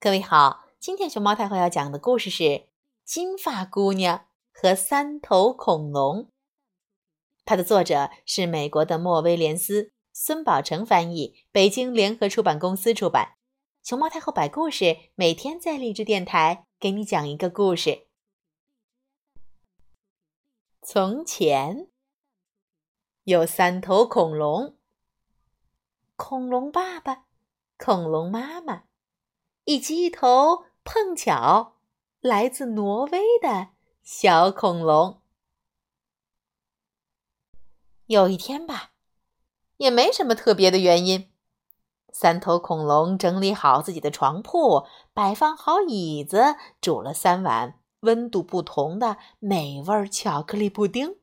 各位好，今天熊猫太后要讲的故事是《金发姑娘和三头恐龙》。它的作者是美国的莫威廉斯，孙宝成翻译，北京联合出版公司出版。熊猫太后摆故事，每天在励志电台给你讲一个故事。从前有三头恐龙，恐龙爸爸，恐龙妈妈。以及一头碰巧来自挪威的小恐龙。有一天吧，也没什么特别的原因，三头恐龙整理好自己的床铺，摆放好椅子，煮了三碗温度不同的美味巧克力布丁。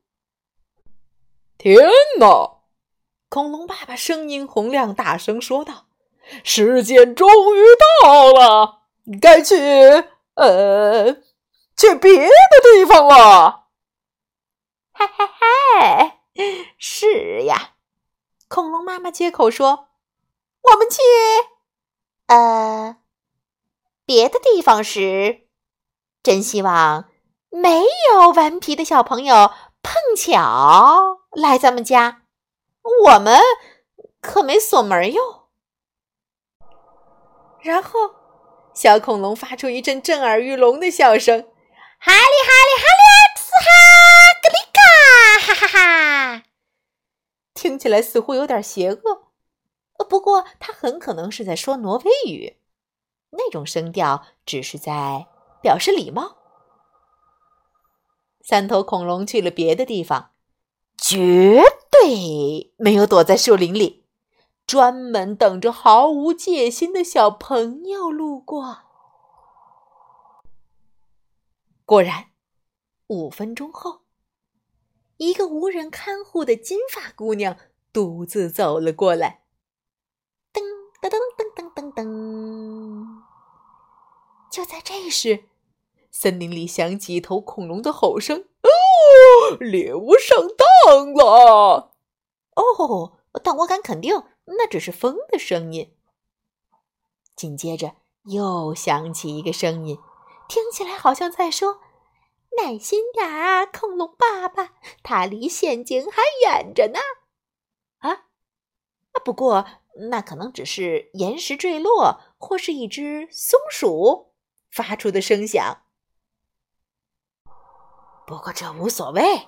天哪！恐龙爸爸声音洪亮，大声说道。时间终于到了，该去呃去别的地方了。嗨嗨嗨！是呀，恐龙妈妈接口说：“我们去呃别的地方时，真希望没有顽皮的小朋友碰巧来咱们家，我们可没锁门哟。”然后，小恐龙发出一阵震耳欲聋的笑声：“哈利哈利哈利克斯哈格里卡，哈哈哈！”听起来似乎有点邪恶，不过他很可能是在说挪威语，那种声调只是在表示礼貌。三头恐龙去了别的地方，绝对没有躲在树林里。专门等着毫无戒心的小朋友路过。果然，五分钟后，一个无人看护的金发姑娘独自走了过来。噔噔噔噔噔噔噔！就在这时，森林里响起一头恐龙的吼声：“哦，猎物上当了！”哦，但我敢肯定。那只是风的声音。紧接着又响起一个声音，听起来好像在说：“耐心点儿，恐龙爸爸，它离陷阱还远着呢。”啊啊！不过那可能只是岩石坠落，或是一只松鼠发出的声响。不过这无所谓，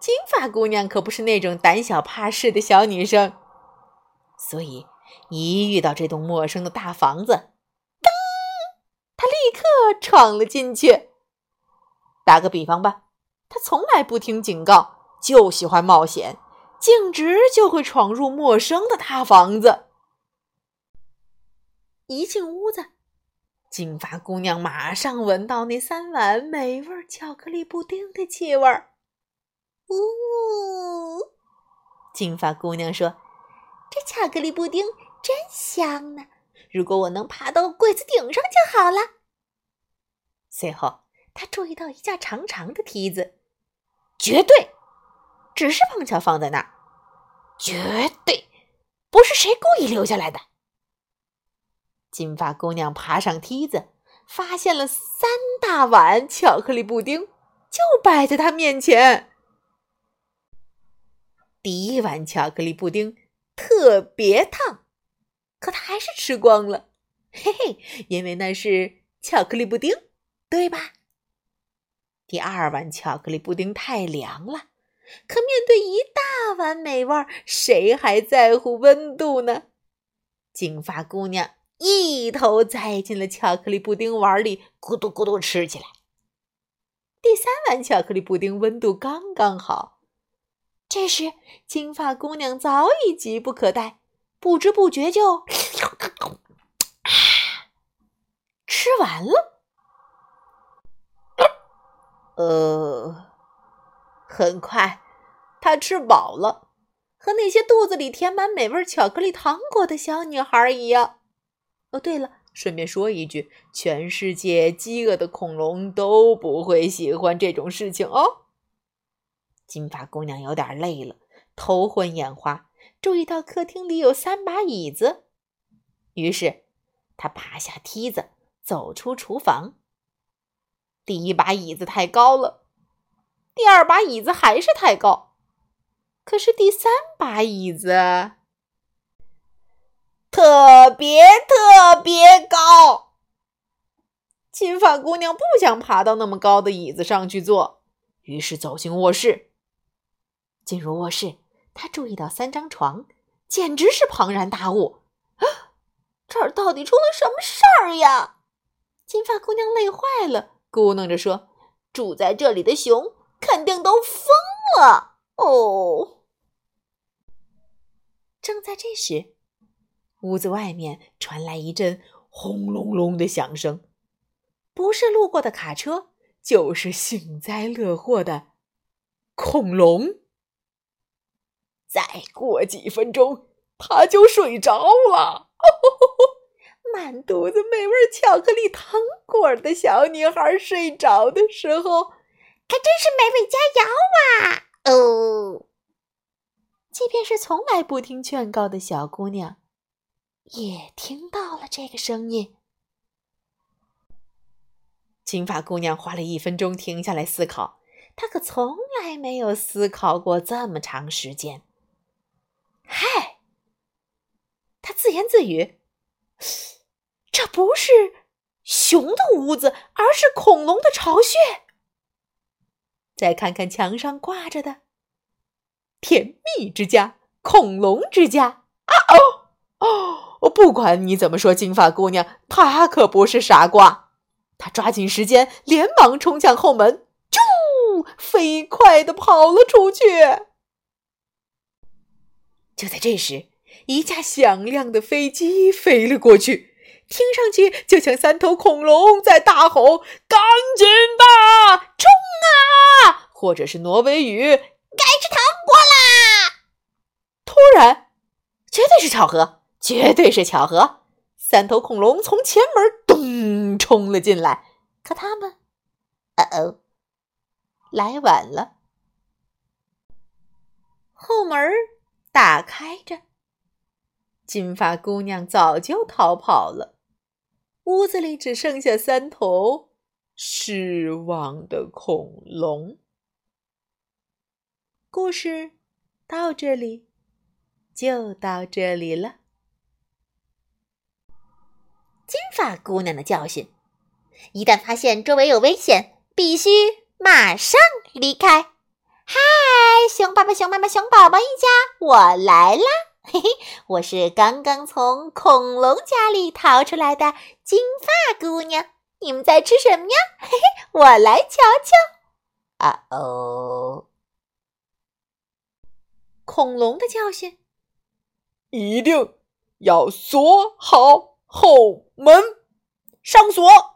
金发姑娘可不是那种胆小怕事的小女生。所以，一遇到这栋陌生的大房子，噔，他立刻闯了进去。打个比方吧，他从来不听警告，就喜欢冒险，径直就会闯入陌生的大房子。一进屋子，金发姑娘马上闻到那三碗美味巧克力布丁的气味儿。呜，金发姑娘说。巧克力布丁真香呢！如果我能爬到柜子顶上就好了。随后，他注意到一架长长的梯子，绝对只是碰巧放在那儿，绝对不是谁故意留下来的。金发姑娘爬上梯子，发现了三大碗巧克力布丁，就摆在她面前。第一碗巧克力布丁。特别烫，可他还是吃光了，嘿嘿，因为那是巧克力布丁，对吧？第二碗巧克力布丁太凉了，可面对一大碗美味，谁还在乎温度呢？金发姑娘一头栽进了巧克力布丁碗里，咕嘟咕嘟吃起来。第三碗巧克力布丁温度刚刚好。这时，金发姑娘早已急不可待，不知不觉就吃完了。呃，很快，她吃饱了，和那些肚子里填满美味巧克力糖果的小女孩一样。哦，对了，顺便说一句，全世界饥饿的恐龙都不会喜欢这种事情哦。金发姑娘有点累了，头昏眼花。注意到客厅里有三把椅子，于是她爬下梯子，走出厨房。第一把椅子太高了，第二把椅子还是太高，可是第三把椅子特别特别高。金发姑娘不想爬到那么高的椅子上去坐，于是走进卧室。进入卧室，他注意到三张床，简直是庞然大物。啊，这儿到底出了什么事儿呀？金发姑娘累坏了。咕哝着说：“住在这里的熊肯定都疯了哦。”正在这时，屋子外面传来一阵轰隆隆的响声，不是路过的卡车，就是幸灾乐祸的恐龙。再过几分钟，他就睡着了。哦吼吼吼满肚子美味巧克力糖果的小女孩睡着的时候，可真是美味佳肴啊！哦，即便是从来不听劝告的小姑娘，也听到了这个声音。金发姑娘花了一分钟停下来思考，她可从来没有思考过这么长时间。嗨，他自言自语。这不是熊的屋子，而是恐龙的巢穴。再看看墙上挂着的“甜蜜之家”“恐龙之家”啊哦哦！我不管你怎么说，金发姑娘她可不是傻瓜。她抓紧时间，连忙冲向后门，啾，飞快的跑了出去。就在这时，一架响亮的飞机飞了过去。听上去就像三头恐龙在大吼：“赶紧的，冲啊！”或者是挪威语：“该吃糖果啦！”突然，绝对是巧合，绝对是巧合，三头恐龙从前门咚冲了进来。可他们，哦哦，来晚了。后门打开着，金发姑娘早就逃跑了。屋子里只剩下三头失望的恐龙。故事到这里就到这里了。金发姑娘的教训：一旦发现周围有危险，必须马上离开。嗨，熊爸爸、熊妈妈、熊宝宝一家，我来啦！嘿嘿，我是刚刚从恐龙家里逃出来的金发姑娘。你们在吃什么呀？嘿嘿，我来瞧瞧。啊哦，恐龙的教训：一定要锁好后门，上锁。